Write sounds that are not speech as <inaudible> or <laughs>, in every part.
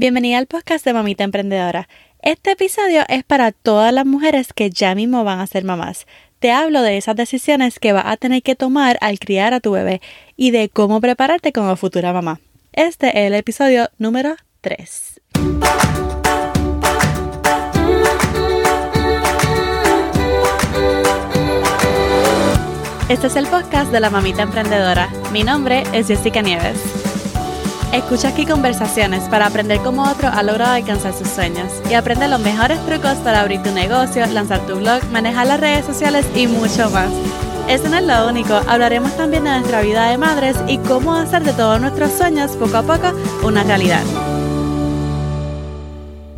Bienvenida al podcast de Mamita Emprendedora. Este episodio es para todas las mujeres que ya mismo van a ser mamás. Te hablo de esas decisiones que vas a tener que tomar al criar a tu bebé y de cómo prepararte como futura mamá. Este es el episodio número 3. Este es el podcast de la Mamita Emprendedora. Mi nombre es Jessica Nieves. Escucha aquí conversaciones para aprender cómo otro ha logrado alcanzar sus sueños y aprende los mejores trucos para abrir tu negocio, lanzar tu blog, manejar las redes sociales y mucho más. Eso no es lo único, hablaremos también de nuestra vida de madres y cómo hacer de todos nuestros sueños poco a poco una realidad.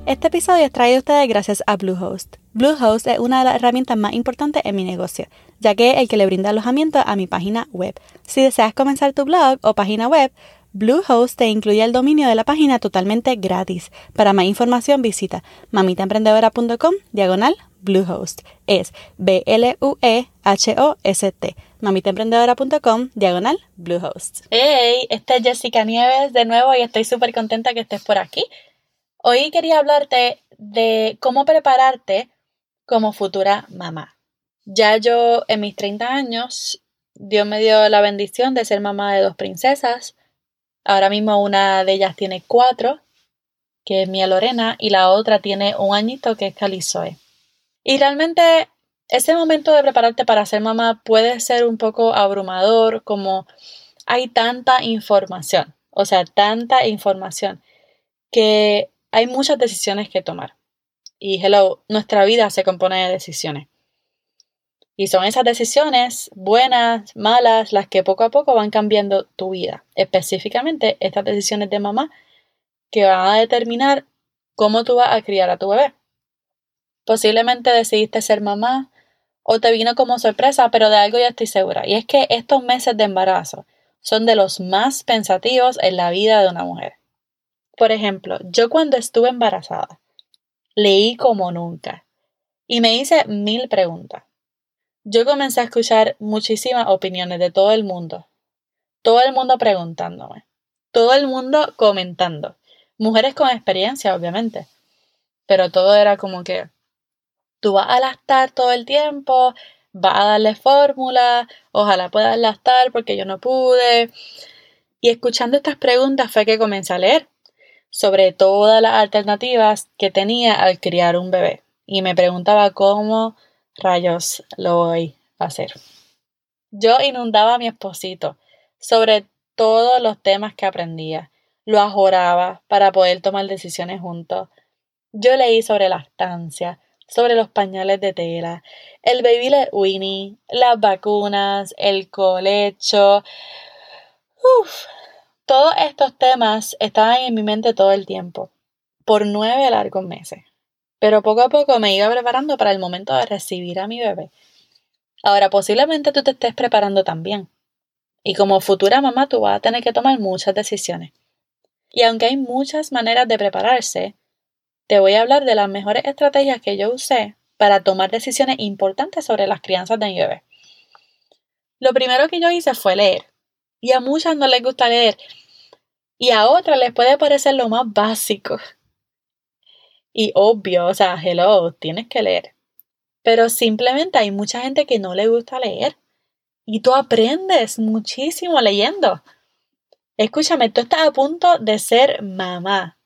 Este episodio es traído a ustedes gracias a Bluehost. Bluehost es una de las herramientas más importantes en mi negocio, ya que es el que le brinda alojamiento a mi página web. Si deseas comenzar tu blog o página web, Bluehost te incluye el dominio de la página totalmente gratis. Para más información visita mamitaemprendedora.com diagonal Bluehost. Es B-L-U-E-H-O-S-T. mamitaemprendedora.com diagonal Bluehost. Hey, esta es Jessica Nieves de nuevo y estoy súper contenta que estés por aquí. Hoy quería hablarte de cómo prepararte como futura mamá. Ya yo en mis 30 años, Dios me dio la bendición de ser mamá de dos princesas Ahora mismo una de ellas tiene cuatro, que es Mía Lorena, y la otra tiene un añito, que es Calizoe. Y realmente ese momento de prepararte para ser mamá puede ser un poco abrumador, como hay tanta información, o sea, tanta información, que hay muchas decisiones que tomar. Y hello, nuestra vida se compone de decisiones. Y son esas decisiones, buenas, malas, las que poco a poco van cambiando tu vida. Específicamente estas decisiones de mamá que van a determinar cómo tú vas a criar a tu bebé. Posiblemente decidiste ser mamá o te vino como sorpresa, pero de algo ya estoy segura. Y es que estos meses de embarazo son de los más pensativos en la vida de una mujer. Por ejemplo, yo cuando estuve embarazada, leí como nunca y me hice mil preguntas. Yo comencé a escuchar muchísimas opiniones de todo el mundo. Todo el mundo preguntándome. Todo el mundo comentando. Mujeres con experiencia, obviamente. Pero todo era como que tú vas a lastar todo el tiempo, vas a darle fórmula, ojalá puedas lastar porque yo no pude. Y escuchando estas preguntas fue que comencé a leer sobre todas las alternativas que tenía al criar un bebé. Y me preguntaba cómo rayos lo voy a hacer. Yo inundaba a mi esposito sobre todos los temas que aprendía. Lo ajoraba para poder tomar decisiones juntos. Yo leí sobre lactancia, sobre los pañales de tela, el baby Winnie, las vacunas, el colecho. Uf, todos estos temas estaban en mi mente todo el tiempo, por nueve largos meses pero poco a poco me iba preparando para el momento de recibir a mi bebé. Ahora, posiblemente tú te estés preparando también. Y como futura mamá tú vas a tener que tomar muchas decisiones. Y aunque hay muchas maneras de prepararse, te voy a hablar de las mejores estrategias que yo usé para tomar decisiones importantes sobre las crianzas de mi bebé. Lo primero que yo hice fue leer. Y a muchas no les gusta leer. Y a otras les puede parecer lo más básico. Y obvio, o sea, hello, tienes que leer. Pero simplemente hay mucha gente que no le gusta leer. Y tú aprendes muchísimo leyendo. Escúchame, tú estás a punto de ser mamá.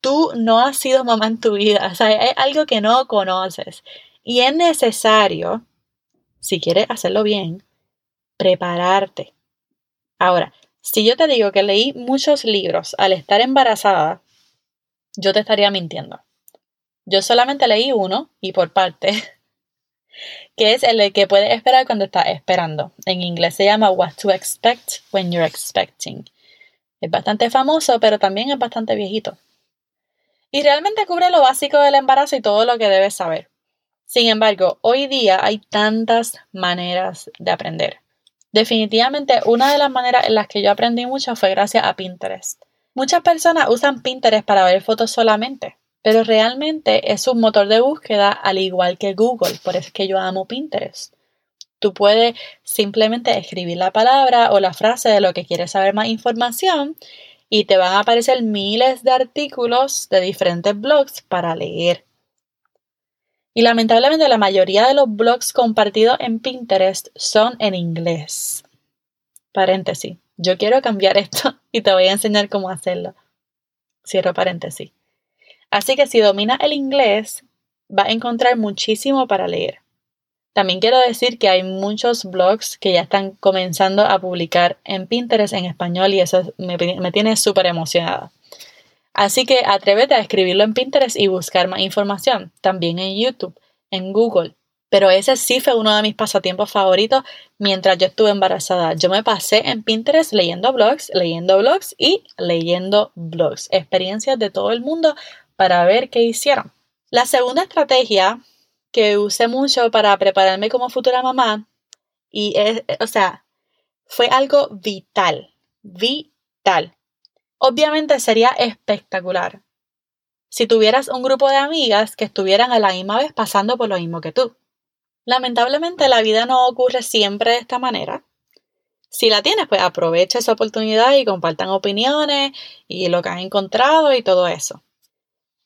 Tú no has sido mamá en tu vida. O sea, es algo que no conoces. Y es necesario, si quieres hacerlo bien, prepararte. Ahora, si yo te digo que leí muchos libros al estar embarazada, yo te estaría mintiendo. Yo solamente leí uno y por parte, <laughs> que es el que puedes esperar cuando estás esperando. En inglés se llama What to Expect When You're Expecting. Es bastante famoso, pero también es bastante viejito. Y realmente cubre lo básico del embarazo y todo lo que debes saber. Sin embargo, hoy día hay tantas maneras de aprender. Definitivamente, una de las maneras en las que yo aprendí mucho fue gracias a Pinterest. Muchas personas usan Pinterest para ver fotos solamente, pero realmente es un motor de búsqueda al igual que Google, por eso es que yo amo Pinterest. Tú puedes simplemente escribir la palabra o la frase de lo que quieres saber más información y te van a aparecer miles de artículos de diferentes blogs para leer. Y lamentablemente la mayoría de los blogs compartidos en Pinterest son en inglés. Paréntesis. Yo quiero cambiar esto <laughs> y te voy a enseñar cómo hacerlo. Cierro paréntesis. Así que si dominas el inglés, vas a encontrar muchísimo para leer. También quiero decir que hay muchos blogs que ya están comenzando a publicar en Pinterest en español y eso me, me tiene súper emocionada. Así que atrévete a escribirlo en Pinterest y buscar más información. También en YouTube, en Google. Pero ese sí fue uno de mis pasatiempos favoritos mientras yo estuve embarazada. Yo me pasé en Pinterest leyendo blogs, leyendo blogs y leyendo blogs. Experiencias de todo el mundo para ver qué hicieron. La segunda estrategia que usé mucho para prepararme como futura mamá y es, o sea, fue algo vital, vital. Obviamente sería espectacular si tuvieras un grupo de amigas que estuvieran a la misma vez pasando por lo mismo que tú. Lamentablemente la vida no ocurre siempre de esta manera. Si la tienes, pues aprovecha esa oportunidad y compartan opiniones y lo que han encontrado y todo eso.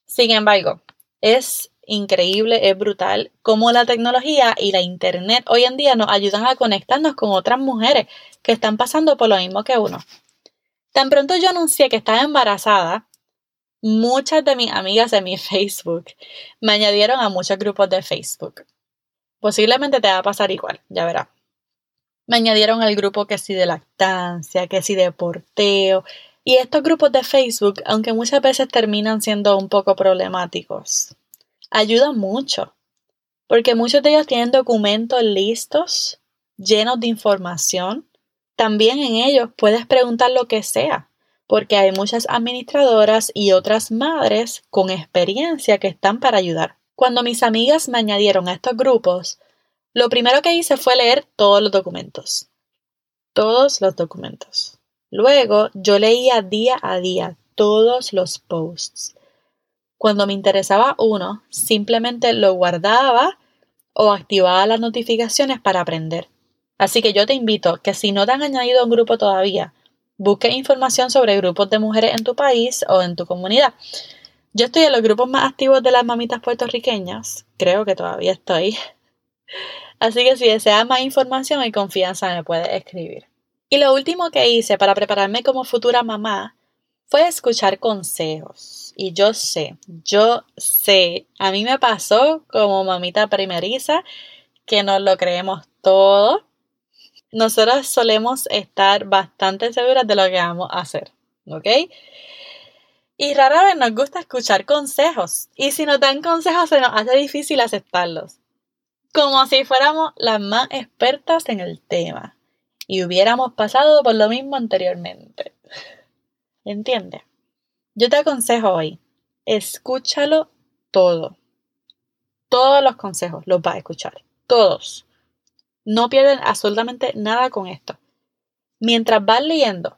Sin embargo, es increíble, es brutal cómo la tecnología y la internet hoy en día nos ayudan a conectarnos con otras mujeres que están pasando por lo mismo que uno. Tan pronto yo anuncié que estaba embarazada, muchas de mis amigas de mi <laughs> Facebook me añadieron a muchos grupos de Facebook. Posiblemente te va a pasar igual, ya verás. Me añadieron al grupo que sí de lactancia, que sí de porteo. Y estos grupos de Facebook, aunque muchas veces terminan siendo un poco problemáticos, ayudan mucho, porque muchos de ellos tienen documentos listos, llenos de información. También en ellos puedes preguntar lo que sea, porque hay muchas administradoras y otras madres con experiencia que están para ayudar. Cuando mis amigas me añadieron a estos grupos, lo primero que hice fue leer todos los documentos. Todos los documentos. Luego yo leía día a día todos los posts cuando me interesaba uno, simplemente lo guardaba o activaba las notificaciones para aprender. Así que yo te invito que si no te han añadido un grupo todavía, busque información sobre grupos de mujeres en tu país o en tu comunidad. Yo estoy en los grupos más activos de las mamitas puertorriqueñas, creo que todavía estoy. Así que si deseas más información y confianza me puedes escribir. Y lo último que hice para prepararme como futura mamá fue escuchar consejos. Y yo sé, yo sé, a mí me pasó como mamita primeriza que nos lo creemos todo. Nosotros solemos estar bastante seguras de lo que vamos a hacer, ¿ok? Y rara vez nos gusta escuchar consejos. Y si nos dan consejos se nos hace difícil aceptarlos. Como si fuéramos las más expertas en el tema. Y hubiéramos pasado por lo mismo anteriormente. <laughs> ¿Entiendes? Yo te aconsejo hoy, escúchalo todo. Todos los consejos los vas a escuchar. Todos. No pierden absolutamente nada con esto. Mientras vas leyendo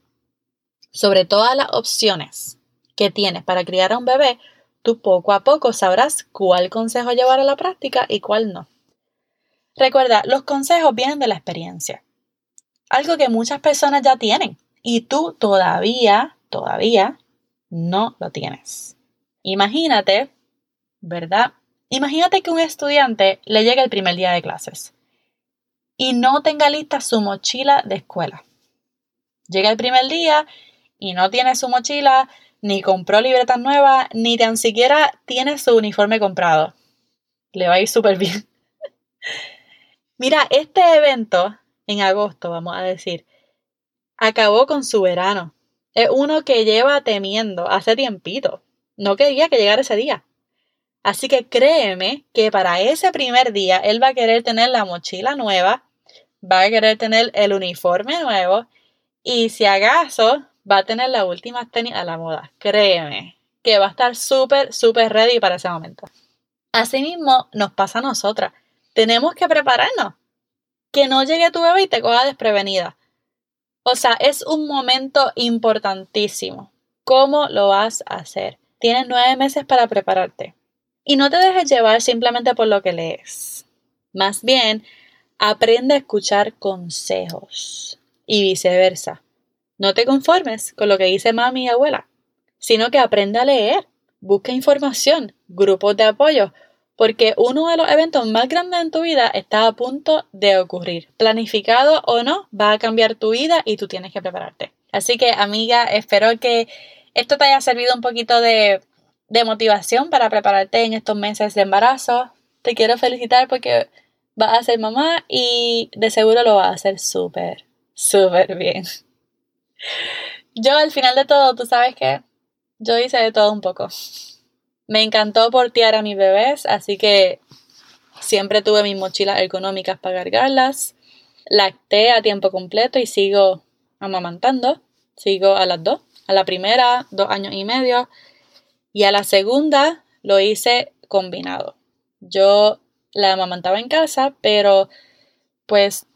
sobre todas las opciones que tienes para criar a un bebé, tú poco a poco sabrás cuál consejo llevar a la práctica y cuál no. Recuerda, los consejos vienen de la experiencia. Algo que muchas personas ya tienen y tú todavía todavía no lo tienes. Imagínate, ¿verdad? Imagínate que un estudiante le llega el primer día de clases y no tenga lista su mochila de escuela. Llega el primer día y no tiene su mochila, ni compró libretas nuevas, ni tan siquiera tiene su uniforme comprado. Le va a ir súper bien. <laughs> Mira, este evento en agosto, vamos a decir, acabó con su verano es uno que lleva temiendo hace tiempito. No quería que llegara ese día. Así que créeme que para ese primer día él va a querer tener la mochila nueva, va a querer tener el uniforme nuevo y si acaso va a tener la última tenis a la moda. Créeme que va a estar súper, súper ready para ese momento. Asimismo, nos pasa a nosotras. Tenemos que prepararnos. Que no llegue tu bebé y te coja desprevenida. O sea, es un momento importantísimo. ¿Cómo lo vas a hacer? Tienes nueve meses para prepararte. Y no te dejes llevar simplemente por lo que lees. Más bien, aprende a escuchar consejos y viceversa. No te conformes con lo que dice mami y abuela, sino que aprende a leer, busca información, grupos de apoyo, porque uno de los eventos más grandes en tu vida está a punto de ocurrir. Planificado o no, va a cambiar tu vida y tú tienes que prepararte. Así que, amiga, espero que esto te haya servido un poquito de, de motivación para prepararte en estos meses de embarazo. Te quiero felicitar porque vas a ser mamá y de seguro lo vas a hacer súper, súper bien. Yo al final de todo, tú sabes que yo hice de todo un poco. Me encantó portear a mis bebés, así que siempre tuve mis mochilas económicas para cargarlas. Lacté a tiempo completo y sigo amamantando. Sigo a las dos. A la primera, dos años y medio. Y a la segunda lo hice combinado. Yo la amamantaba en casa, pero pues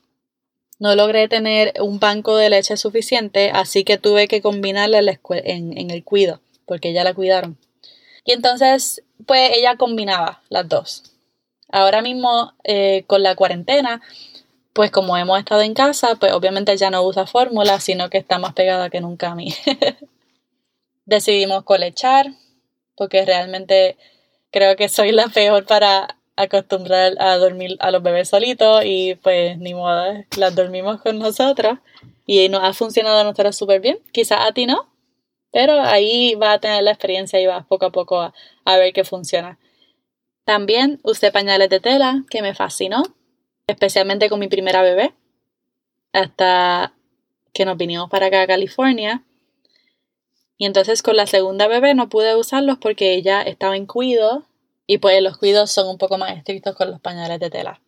no logré tener un banco de leche suficiente, así que tuve que combinarla en, el cuido, porque ya la cuidaron. Y entonces, pues ella combinaba las dos. Ahora mismo, eh, con la cuarentena, pues como hemos estado en casa, pues obviamente ya no usa fórmula, sino que está más pegada que nunca a mí. <laughs> Decidimos colechar, porque realmente creo que soy la peor para acostumbrar a dormir a los bebés solitos y pues ni modo, las dormimos con nosotros y nos ha funcionado a nosotros súper bien. Quizás a ti no, pero ahí va a tener la experiencia y vas poco a poco a, a ver qué funciona. También usé pañales de tela, que me fascinó, especialmente con mi primera bebé, hasta que nos vinimos para acá a California. Y entonces con la segunda bebé no pude usarlos porque ella estaba en cuido y pues los cuidos son un poco más estrictos con los pañales de tela.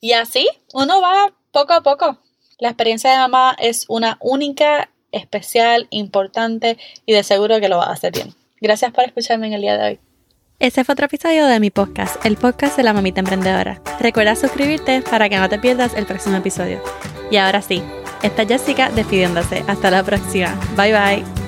Y así uno va poco a poco. La experiencia de mamá es una única especial, importante y de seguro que lo va a hacer bien. Gracias por escucharme en el día de hoy. Ese fue otro episodio de mi podcast, el podcast de la mamita emprendedora. Recuerda suscribirte para que no te pierdas el próximo episodio. Y ahora sí, está Jessica despidiéndose. Hasta la próxima. Bye bye.